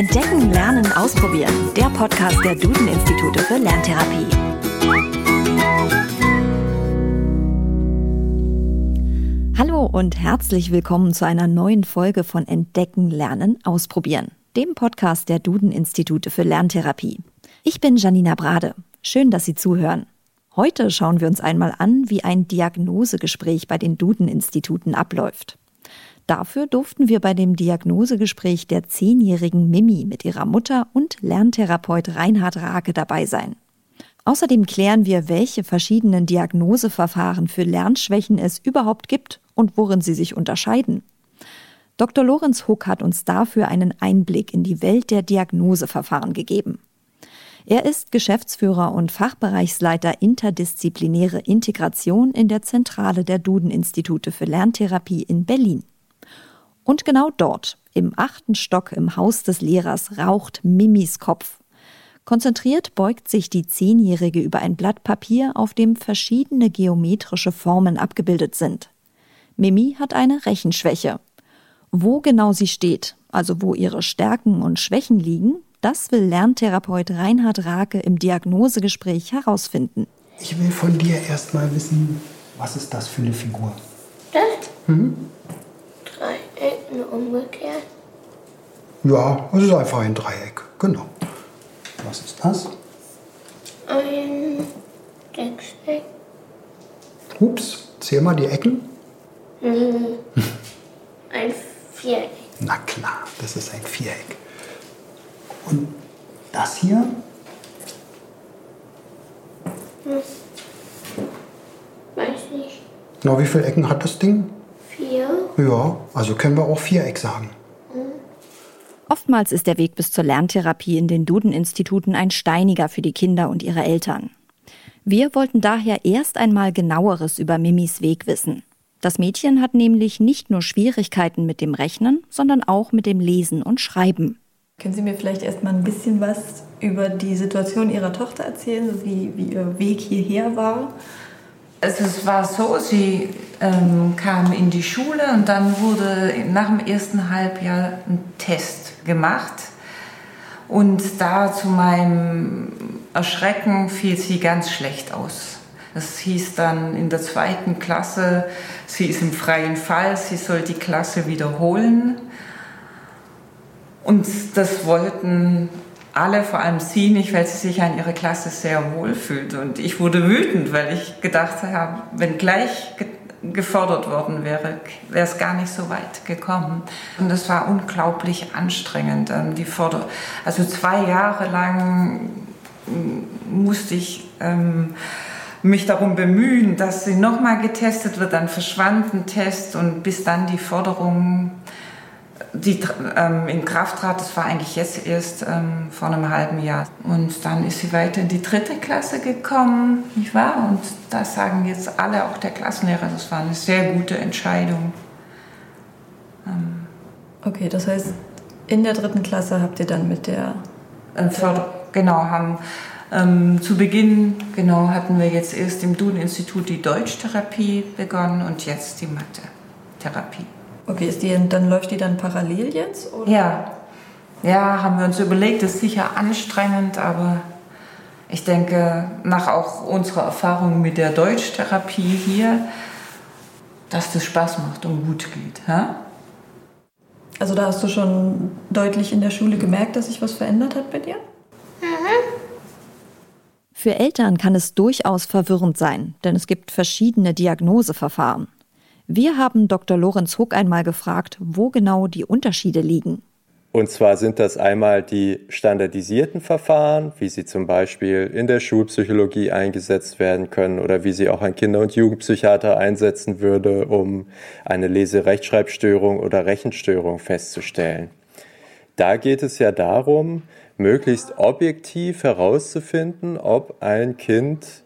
Entdecken, Lernen, Ausprobieren. Der Podcast der Duden-Institute für Lerntherapie. Hallo und herzlich willkommen zu einer neuen Folge von Entdecken, Lernen, Ausprobieren, dem Podcast der Duden-Institute für Lerntherapie. Ich bin Janina Brade. Schön, dass Sie zuhören. Heute schauen wir uns einmal an, wie ein Diagnosegespräch bei den Duden-Instituten abläuft. Dafür durften wir bei dem Diagnosegespräch der zehnjährigen Mimi mit ihrer Mutter und Lerntherapeut Reinhard Rake dabei sein. Außerdem klären wir, welche verschiedenen Diagnoseverfahren für Lernschwächen es überhaupt gibt und worin sie sich unterscheiden. Dr. Lorenz Huck hat uns dafür einen Einblick in die Welt der Diagnoseverfahren gegeben. Er ist Geschäftsführer und Fachbereichsleiter interdisziplinäre Integration in der Zentrale der Duden-Institute für Lerntherapie in Berlin. Und genau dort, im achten Stock im Haus des Lehrers, raucht Mimis Kopf. Konzentriert beugt sich die Zehnjährige über ein Blatt Papier, auf dem verschiedene geometrische Formen abgebildet sind. Mimi hat eine Rechenschwäche. Wo genau sie steht, also wo ihre Stärken und Schwächen liegen, das will Lerntherapeut Reinhard Rake im Diagnosegespräch herausfinden. Ich will von dir erst mal wissen, was ist das für eine Figur? Das? Mhm. Dreieck umgekehrt. Ja, es ist einfach ein Dreieck, genau. Was ist das? Ein Sechseck. Ups, zähl mal die Ecken. Mhm. Ein Viereck. Na klar, das ist ein Viereck. Und das hier? Hm. Weiß nicht. Na, wie viele Ecken hat das Ding? Ja, also können wir auch Viereck sagen. Oftmals ist der Weg bis zur Lerntherapie in den Duden-Instituten ein steiniger für die Kinder und ihre Eltern. Wir wollten daher erst einmal genaueres über Mimis Weg wissen. Das Mädchen hat nämlich nicht nur Schwierigkeiten mit dem Rechnen, sondern auch mit dem Lesen und Schreiben. Können Sie mir vielleicht erst mal ein bisschen was über die Situation Ihrer Tochter erzählen, wie, wie Ihr Weg hierher war? Also es war so, sie ähm, kam in die Schule und dann wurde nach dem ersten Halbjahr ein Test gemacht. Und da zu meinem Erschrecken fiel sie ganz schlecht aus. Das hieß dann in der zweiten Klasse, sie ist im freien Fall, sie soll die Klasse wiederholen. Und das wollten alle, vor allem sie nicht, weil sie sich an ihrer Klasse sehr wohl fühlt. Und ich wurde wütend, weil ich gedacht habe, wenn gleich gefordert worden wäre, wäre es gar nicht so weit gekommen. Und es war unglaublich anstrengend. Ähm, die Forder also zwei Jahre lang musste ich ähm, mich darum bemühen, dass sie nochmal getestet wird. Dann verschwand ein Test und bis dann die Forderung die ähm, in Kraft trat, das war eigentlich jetzt erst ähm, vor einem halben Jahr. Und dann ist sie weiter in die dritte Klasse gekommen, nicht wahr? Und da sagen jetzt alle, auch der Klassenlehrer, das war eine sehr gute Entscheidung. Ähm okay, das heißt, in der dritten Klasse habt ihr dann mit der... Äh, genau, haben ähm, zu Beginn genau hatten wir jetzt erst im Duden-Institut die Deutschtherapie begonnen und jetzt die Mathe-Therapie. Okay, ist die, dann läuft die dann parallel jetzt? Oder? Ja. Ja, haben wir uns überlegt, ist sicher anstrengend, aber ich denke, nach auch unserer Erfahrung mit der Deutschtherapie hier, dass das Spaß macht und gut geht. Ja? Also da hast du schon deutlich in der Schule gemerkt, dass sich was verändert hat bei dir? Mhm. Für Eltern kann es durchaus verwirrend sein, denn es gibt verschiedene Diagnoseverfahren. Wir haben Dr. Lorenz Huck einmal gefragt, wo genau die Unterschiede liegen. Und zwar sind das einmal die standardisierten Verfahren, wie sie zum Beispiel in der Schulpsychologie eingesetzt werden können oder wie sie auch ein Kinder- und Jugendpsychiater einsetzen würde, um eine Leserechtschreibstörung oder Rechenstörung festzustellen. Da geht es ja darum, möglichst objektiv herauszufinden, ob ein Kind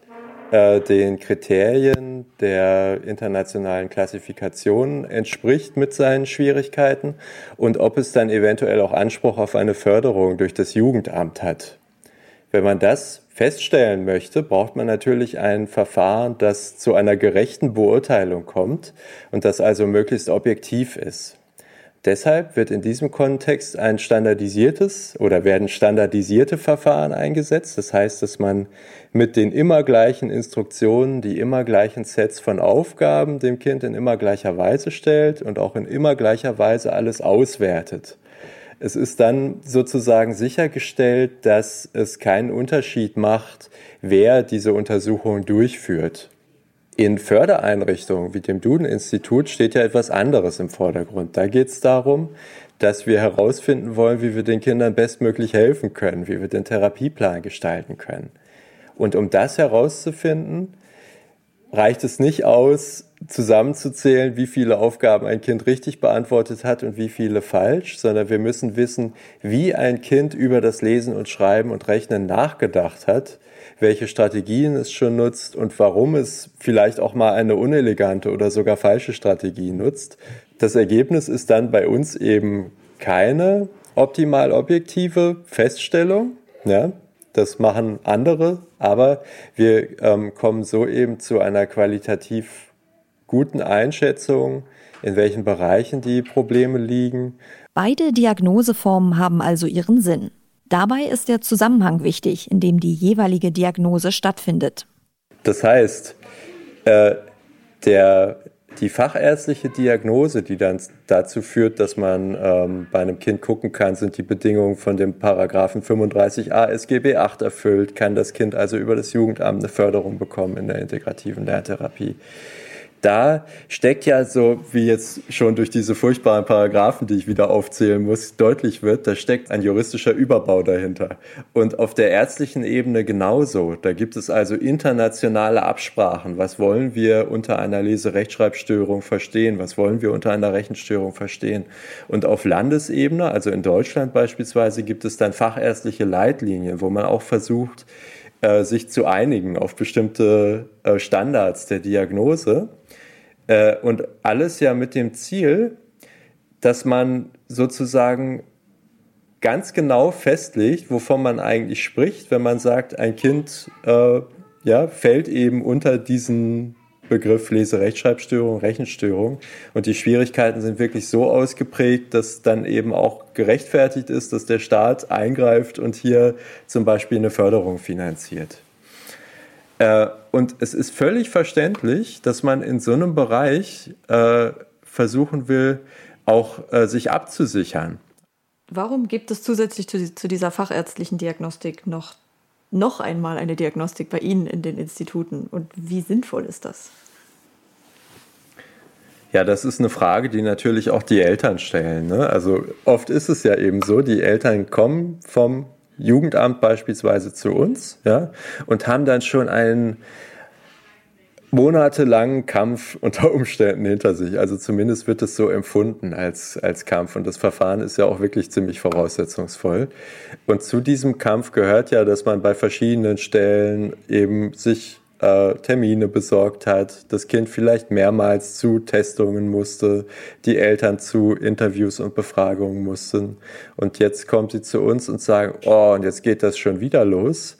äh, den Kriterien der internationalen Klassifikation entspricht mit seinen Schwierigkeiten und ob es dann eventuell auch Anspruch auf eine Förderung durch das Jugendamt hat. Wenn man das feststellen möchte, braucht man natürlich ein Verfahren, das zu einer gerechten Beurteilung kommt und das also möglichst objektiv ist. Deshalb wird in diesem Kontext ein standardisiertes oder werden standardisierte Verfahren eingesetzt. Das heißt, dass man mit den immer gleichen Instruktionen die immer gleichen Sets von Aufgaben dem Kind in immer gleicher Weise stellt und auch in immer gleicher Weise alles auswertet. Es ist dann sozusagen sichergestellt, dass es keinen Unterschied macht, wer diese Untersuchung durchführt. In Fördereinrichtungen wie dem Duden-Institut steht ja etwas anderes im Vordergrund. Da geht es darum, dass wir herausfinden wollen, wie wir den Kindern bestmöglich helfen können, wie wir den Therapieplan gestalten können. Und um das herauszufinden, reicht es nicht aus, zusammenzuzählen, wie viele Aufgaben ein Kind richtig beantwortet hat und wie viele falsch, sondern wir müssen wissen, wie ein Kind über das Lesen und Schreiben und Rechnen nachgedacht hat, welche Strategien es schon nutzt und warum es vielleicht auch mal eine unelegante oder sogar falsche Strategie nutzt. Das Ergebnis ist dann bei uns eben keine optimal objektive Feststellung. Ja, das machen andere, aber wir ähm, kommen so eben zu einer qualitativ guten Einschätzung, in welchen Bereichen die Probleme liegen. Beide Diagnoseformen haben also ihren Sinn. Dabei ist der Zusammenhang wichtig, in dem die jeweilige Diagnose stattfindet. Das heißt, äh, der, die fachärztliche Diagnose, die dann dazu führt, dass man ähm, bei einem Kind gucken kann, sind die Bedingungen von dem Paragraphen 35a SGB 8 erfüllt, kann das Kind also über das Jugendamt eine Förderung bekommen in der integrativen Lerntherapie da steckt ja so, wie jetzt schon durch diese furchtbaren Paragraphen, die ich wieder aufzählen muss, deutlich wird, da steckt ein juristischer Überbau dahinter. Und auf der ärztlichen Ebene genauso. Da gibt es also internationale Absprachen. Was wollen wir unter einer Leserechtschreibstörung verstehen? Was wollen wir unter einer Rechenstörung verstehen? Und auf Landesebene, also in Deutschland beispielsweise, gibt es dann fachärztliche Leitlinien, wo man auch versucht, äh, sich zu einigen auf bestimmte äh, Standards der Diagnose. Äh, und alles ja mit dem Ziel, dass man sozusagen ganz genau festlegt, wovon man eigentlich spricht, wenn man sagt, ein Kind äh, ja, fällt eben unter diesen Begriff Leserechtschreibstörung, Rechenstörung. Und die Schwierigkeiten sind wirklich so ausgeprägt, dass dann eben auch gerechtfertigt ist, dass der Staat eingreift und hier zum Beispiel eine Förderung finanziert. Äh, und es ist völlig verständlich, dass man in so einem Bereich äh, versuchen will, auch äh, sich abzusichern. Warum gibt es zusätzlich zu, zu, dieser fachärztlichen Diagnostik noch, noch einmal eine Diagnostik bei Ihnen in den Instituten? Und wie sinnvoll ist das? Ja, das ist eine Frage, die natürlich auch die Eltern stellen. Ne? Also oft ist es ja eben so, die Eltern kommen vom Jugendamt beispielsweise zu uns ja, und haben dann schon einen monatelangen Kampf unter Umständen hinter sich. Also zumindest wird es so empfunden als, als Kampf. Und das Verfahren ist ja auch wirklich ziemlich voraussetzungsvoll. Und zu diesem Kampf gehört ja, dass man bei verschiedenen Stellen eben sich äh, Termine besorgt hat, das Kind vielleicht mehrmals zu Testungen musste, die Eltern zu Interviews und Befragungen mussten. Und jetzt kommt sie zu uns und sagen, oh, und jetzt geht das schon wieder los.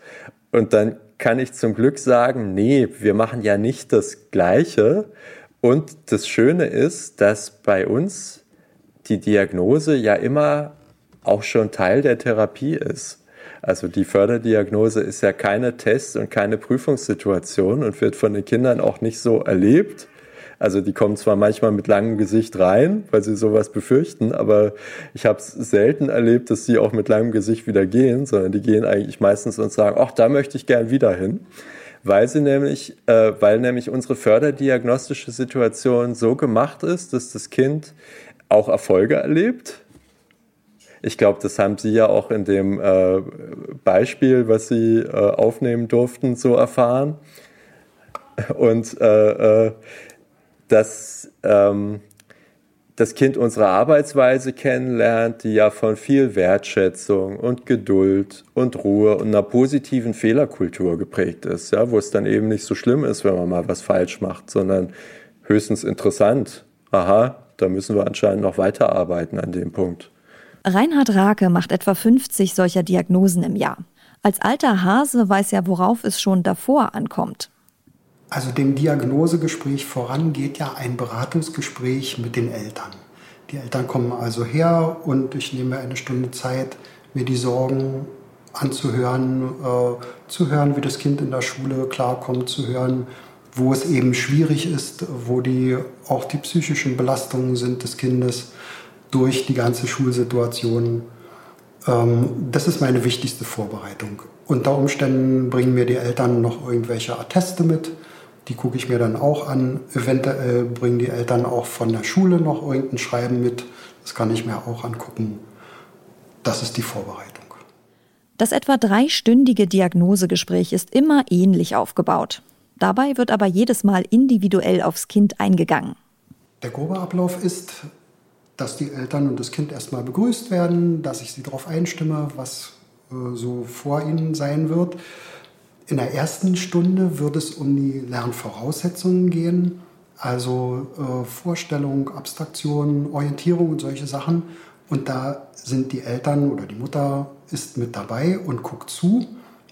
Und dann kann ich zum Glück sagen, nee, wir machen ja nicht das Gleiche. Und das Schöne ist, dass bei uns die Diagnose ja immer auch schon Teil der Therapie ist. Also die Förderdiagnose ist ja keine Test- und keine Prüfungssituation und wird von den Kindern auch nicht so erlebt. Also die kommen zwar manchmal mit langem Gesicht rein, weil sie sowas befürchten, aber ich habe es selten erlebt, dass sie auch mit langem Gesicht wieder gehen, sondern die gehen eigentlich meistens und sagen, ach, da möchte ich gern wieder hin, weil sie nämlich, äh, weil nämlich unsere förderdiagnostische Situation so gemacht ist, dass das Kind auch Erfolge erlebt, ich glaube, das haben Sie ja auch in dem äh, Beispiel, was Sie äh, aufnehmen durften, so erfahren. Und äh, äh, dass ähm, das Kind unsere Arbeitsweise kennenlernt, die ja von viel Wertschätzung und Geduld und Ruhe und einer positiven Fehlerkultur geprägt ist, ja, wo es dann eben nicht so schlimm ist, wenn man mal was falsch macht, sondern höchstens interessant. Aha, da müssen wir anscheinend noch weiterarbeiten an dem Punkt. Reinhard Rake macht etwa 50 solcher Diagnosen im Jahr. Als alter Hase weiß er, worauf es schon davor ankommt. Also dem Diagnosegespräch voran geht ja ein Beratungsgespräch mit den Eltern. Die Eltern kommen also her und ich nehme eine Stunde Zeit, mir die Sorgen anzuhören, äh, zu hören, wie das Kind in der Schule klarkommt, zu hören, wo es eben schwierig ist, wo die auch die psychischen Belastungen sind des Kindes durch die ganze Schulsituation. Ähm, das ist meine wichtigste Vorbereitung. Unter Umständen bringen mir die Eltern noch irgendwelche Atteste mit. Die gucke ich mir dann auch an. Eventuell bringen die Eltern auch von der Schule noch irgendein Schreiben mit. Das kann ich mir auch angucken. Das ist die Vorbereitung. Das etwa dreistündige Diagnosegespräch ist immer ähnlich aufgebaut. Dabei wird aber jedes Mal individuell aufs Kind eingegangen. Der grobe Ablauf ist, dass die Eltern und das Kind erstmal begrüßt werden, dass ich sie darauf einstimme, was äh, so vor ihnen sein wird. In der ersten Stunde wird es um die Lernvoraussetzungen gehen, also äh, Vorstellung, Abstraktion, Orientierung und solche Sachen. Und da sind die Eltern oder die Mutter ist mit dabei und guckt zu.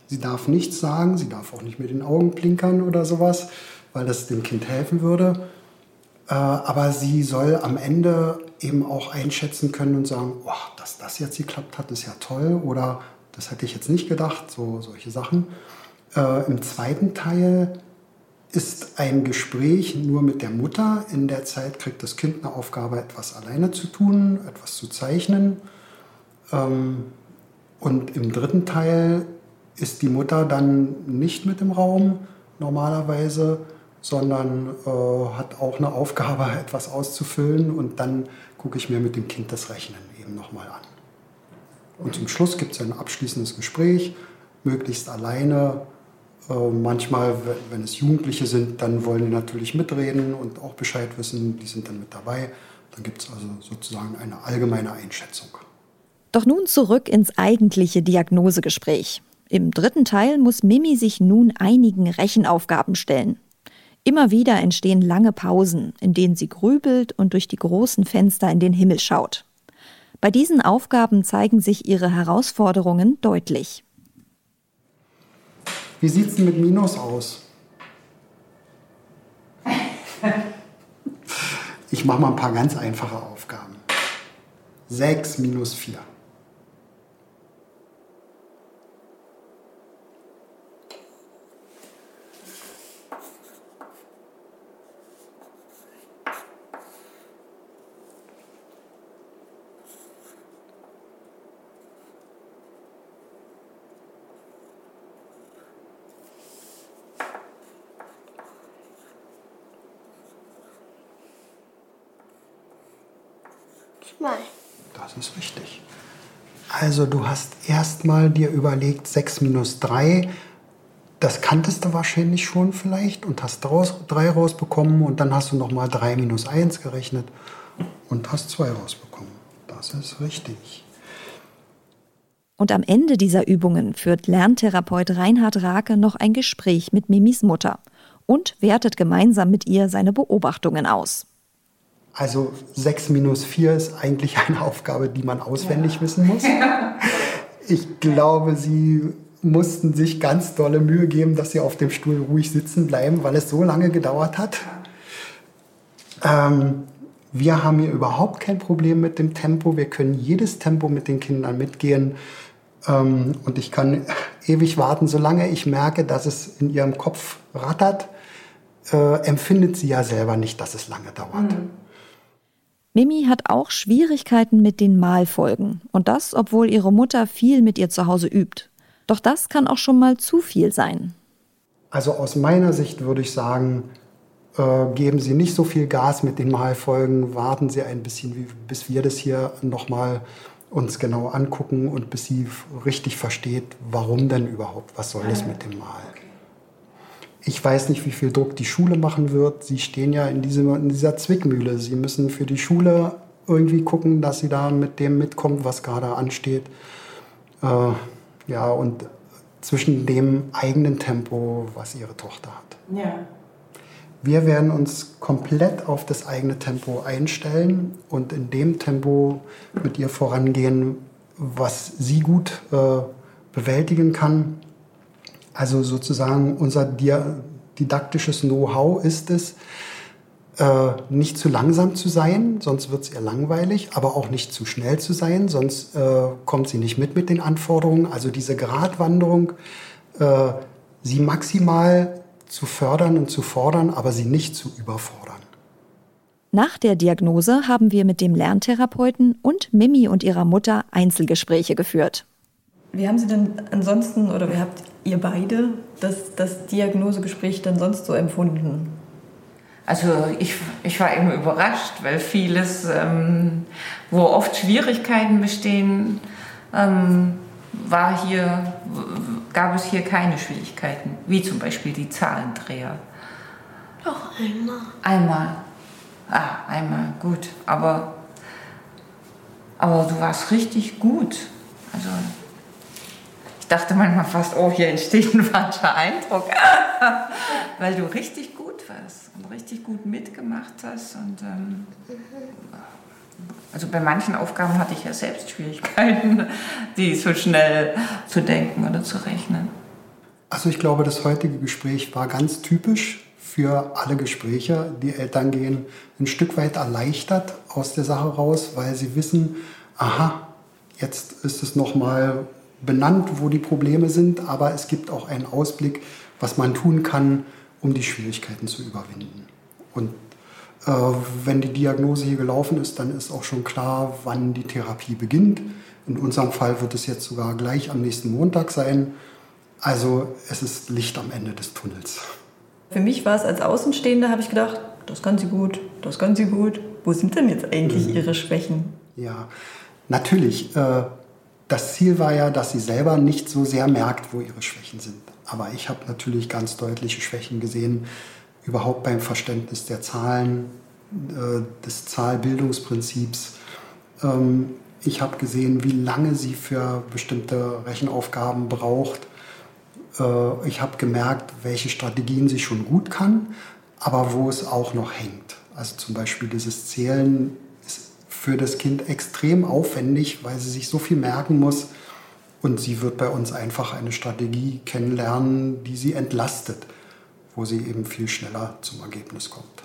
Sie darf nichts sagen, sie darf auch nicht mit den Augen blinkern oder sowas, weil das dem Kind helfen würde. Äh, aber sie soll am Ende eben auch einschätzen können und sagen, oh, dass das jetzt geklappt hat, ist ja toll oder das hätte ich jetzt nicht gedacht, so solche Sachen. Äh, Im zweiten Teil ist ein Gespräch nur mit der Mutter. In der Zeit kriegt das Kind eine Aufgabe, etwas alleine zu tun, etwas zu zeichnen. Ähm, und im dritten Teil ist die Mutter dann nicht mit im Raum normalerweise, sondern äh, hat auch eine Aufgabe, etwas auszufüllen. Und dann gucke ich mir mit dem Kind das Rechnen eben nochmal an. Und zum Schluss gibt es ein abschließendes Gespräch, möglichst alleine äh, manchmal, wenn es Jugendliche sind, dann wollen die natürlich mitreden und auch Bescheid wissen, die sind dann mit dabei. Dann gibt es also sozusagen eine allgemeine Einschätzung. Doch nun zurück ins eigentliche Diagnosegespräch. Im dritten Teil muss Mimi sich nun einigen Rechenaufgaben stellen. Immer wieder entstehen lange Pausen, in denen sie grübelt und durch die großen Fenster in den Himmel schaut. Bei diesen Aufgaben zeigen sich ihre Herausforderungen deutlich. Wie sieht es denn mit Minus aus? Ich mache mal ein paar ganz einfache Aufgaben. 6 minus 4. Zwei. Das richtig. Also du hast erstmal dir überlegt 6 minus 3. Das kanntest du wahrscheinlich schon vielleicht und hast 3 rausbekommen und dann hast du nochmal 3 minus 1 gerechnet und hast 2 rausbekommen. Das ist richtig. Und am Ende dieser Übungen führt Lerntherapeut Reinhard Rake noch ein Gespräch mit Mimis Mutter und wertet gemeinsam mit ihr seine Beobachtungen aus. Also 6 minus 4 ist eigentlich eine Aufgabe, die man auswendig ja. wissen muss. Ich glaube, sie mussten sich ganz dolle Mühe geben, dass sie auf dem Stuhl ruhig sitzen bleiben, weil es so lange gedauert hat. Ähm, wir haben hier überhaupt kein Problem mit dem Tempo. Wir können jedes Tempo mit den Kindern mitgehen. Ähm, und ich kann ewig warten, solange ich merke, dass es in ihrem Kopf rattert, äh, empfindet sie ja selber nicht, dass es lange dauert. Mhm. Mimi hat auch Schwierigkeiten mit den Malfolgen. Und das, obwohl ihre Mutter viel mit ihr zu Hause übt. Doch das kann auch schon mal zu viel sein. Also aus meiner Sicht würde ich sagen, äh, geben Sie nicht so viel Gas mit den Malfolgen, warten Sie ein bisschen, wie, bis wir das hier nochmal uns genau angucken und bis sie richtig versteht, warum denn überhaupt, was soll das mit dem Mal. Ich weiß nicht, wie viel Druck die Schule machen wird. Sie stehen ja in, diesem, in dieser Zwickmühle. Sie müssen für die Schule irgendwie gucken, dass sie da mit dem mitkommt, was gerade ansteht. Äh, ja, und zwischen dem eigenen Tempo, was ihre Tochter hat. Ja. Wir werden uns komplett auf das eigene Tempo einstellen und in dem Tempo mit ihr vorangehen, was sie gut äh, bewältigen kann also sozusagen unser didaktisches Know-how ist es, äh, nicht zu langsam zu sein, sonst wird es ihr langweilig, aber auch nicht zu schnell zu sein, sonst äh, kommt sie nicht mit mit den Anforderungen. Also diese Gratwanderung, äh, sie maximal zu fördern und zu fordern, aber sie nicht zu überfordern. Nach der Diagnose haben wir mit dem Lerntherapeuten und Mimi und ihrer Mutter Einzelgespräche geführt. Wie haben Sie denn ansonsten oder wie habt ihr beide das, das Diagnosegespräch dann sonst so empfunden? Also ich, ich war eben überrascht, weil vieles, ähm, wo oft Schwierigkeiten bestehen, ähm, war hier, gab es hier keine Schwierigkeiten, wie zum Beispiel die Zahlendreher. Doch einmal. Einmal. Ah, einmal, gut. Aber, aber du warst richtig gut. Also dachte manchmal fast, oh, hier entsteht ein falscher Eindruck, weil du richtig gut warst und richtig gut mitgemacht hast. Und, ähm, also bei manchen Aufgaben hatte ich ja selbst Schwierigkeiten, die so schnell zu denken oder zu rechnen. Also ich glaube, das heutige Gespräch war ganz typisch für alle Gespräche. Die Eltern gehen ein Stück weit erleichtert aus der Sache raus, weil sie wissen, aha, jetzt ist es nochmal benannt, wo die Probleme sind, aber es gibt auch einen Ausblick, was man tun kann, um die Schwierigkeiten zu überwinden. Und äh, wenn die Diagnose hier gelaufen ist, dann ist auch schon klar, wann die Therapie beginnt. In unserem Fall wird es jetzt sogar gleich am nächsten Montag sein. Also es ist Licht am Ende des Tunnels. Für mich war es als Außenstehende, habe ich gedacht, das kann sie gut, das kann sie gut. Wo sind denn jetzt eigentlich mhm. ihre Schwächen? Ja, natürlich. Äh, das Ziel war ja, dass sie selber nicht so sehr merkt, wo ihre Schwächen sind. Aber ich habe natürlich ganz deutliche Schwächen gesehen, überhaupt beim Verständnis der Zahlen, äh, des Zahlbildungsprinzips. Ähm, ich habe gesehen, wie lange sie für bestimmte Rechenaufgaben braucht. Äh, ich habe gemerkt, welche Strategien sie schon gut kann, aber wo es auch noch hängt. Also zum Beispiel dieses Zählen für das Kind extrem aufwendig, weil sie sich so viel merken muss. Und sie wird bei uns einfach eine Strategie kennenlernen, die sie entlastet, wo sie eben viel schneller zum Ergebnis kommt.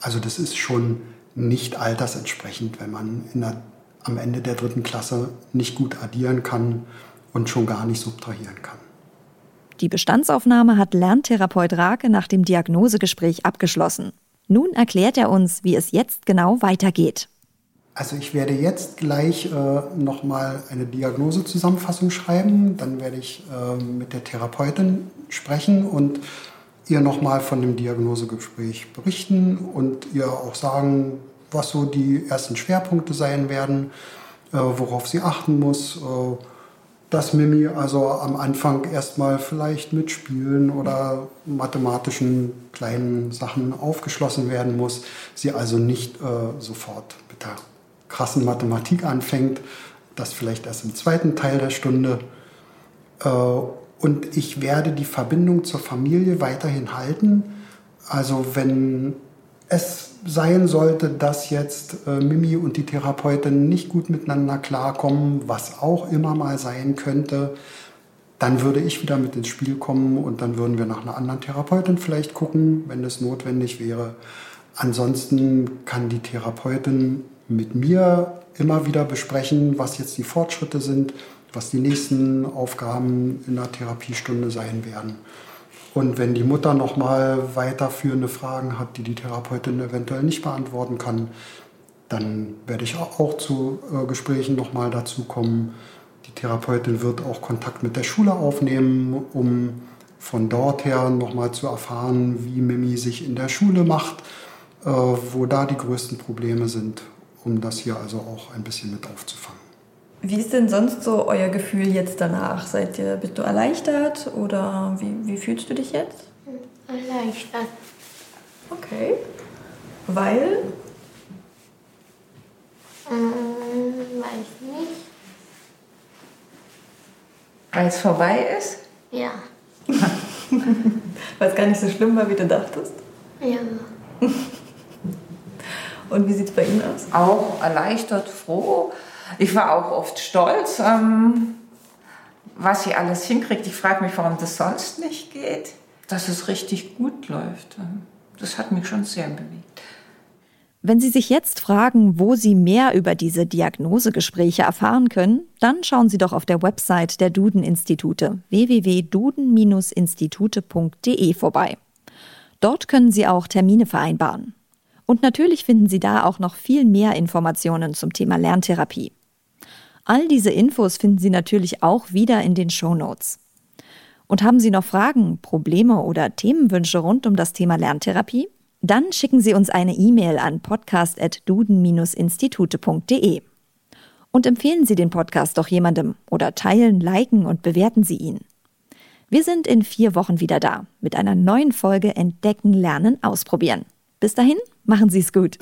Also das ist schon nicht altersentsprechend, wenn man der, am Ende der dritten Klasse nicht gut addieren kann und schon gar nicht subtrahieren kann. Die Bestandsaufnahme hat Lerntherapeut Rake nach dem Diagnosegespräch abgeschlossen. Nun erklärt er uns, wie es jetzt genau weitergeht. Also ich werde jetzt gleich äh, nochmal eine Diagnosezusammenfassung schreiben. Dann werde ich äh, mit der Therapeutin sprechen und ihr nochmal von dem Diagnosegespräch berichten und ihr auch sagen, was so die ersten Schwerpunkte sein werden, äh, worauf sie achten muss. Äh, dass Mimi also am Anfang erstmal vielleicht mit Spielen oder mathematischen kleinen Sachen aufgeschlossen werden muss. Sie also nicht äh, sofort der krassen Mathematik anfängt, das vielleicht erst im zweiten Teil der Stunde. Äh, und ich werde die Verbindung zur Familie weiterhin halten. Also wenn es sein sollte, dass jetzt äh, Mimi und die Therapeutin nicht gut miteinander klarkommen, was auch immer mal sein könnte, dann würde ich wieder mit ins Spiel kommen und dann würden wir nach einer anderen Therapeutin vielleicht gucken, wenn es notwendig wäre. Ansonsten kann die Therapeutin mit mir immer wieder besprechen, was jetzt die Fortschritte sind, was die nächsten Aufgaben in der Therapiestunde sein werden. Und wenn die Mutter nochmal weiterführende Fragen hat, die die Therapeutin eventuell nicht beantworten kann, dann werde ich auch zu äh, Gesprächen nochmal dazu kommen. Die Therapeutin wird auch Kontakt mit der Schule aufnehmen, um von dort her nochmal zu erfahren, wie Mimi sich in der Schule macht, äh, wo da die größten Probleme sind um das hier also auch ein bisschen mit aufzufangen. Wie ist denn sonst so euer Gefühl jetzt danach? Seid ihr, bist du erleichtert oder wie, wie fühlst du dich jetzt? Erleichtert. Okay. Weil? Ähm, weiß nicht. Weil es vorbei ist? Ja. Weil es gar nicht so schlimm war, wie du dachtest? Ja. Und wie sieht es bei Ihnen aus? Auch erleichtert, froh. Ich war auch oft stolz, ähm, was sie alles hinkriegt. Ich frage mich, warum das sonst nicht geht. Dass es richtig gut läuft. Das hat mich schon sehr bewegt. Wenn Sie sich jetzt fragen, wo Sie mehr über diese Diagnosegespräche erfahren können, dann schauen Sie doch auf der Website der Duden-Institute www.duden-institute.de vorbei. Dort können Sie auch Termine vereinbaren. Und natürlich finden Sie da auch noch viel mehr Informationen zum Thema Lerntherapie. All diese Infos finden Sie natürlich auch wieder in den Show Notes. Und haben Sie noch Fragen, Probleme oder Themenwünsche rund um das Thema Lerntherapie? Dann schicken Sie uns eine E-Mail an podcast.duden-institute.de. Und empfehlen Sie den Podcast doch jemandem oder teilen, liken und bewerten Sie ihn. Wir sind in vier Wochen wieder da mit einer neuen Folge Entdecken, Lernen, Ausprobieren. Bis dahin, machen Sie es gut.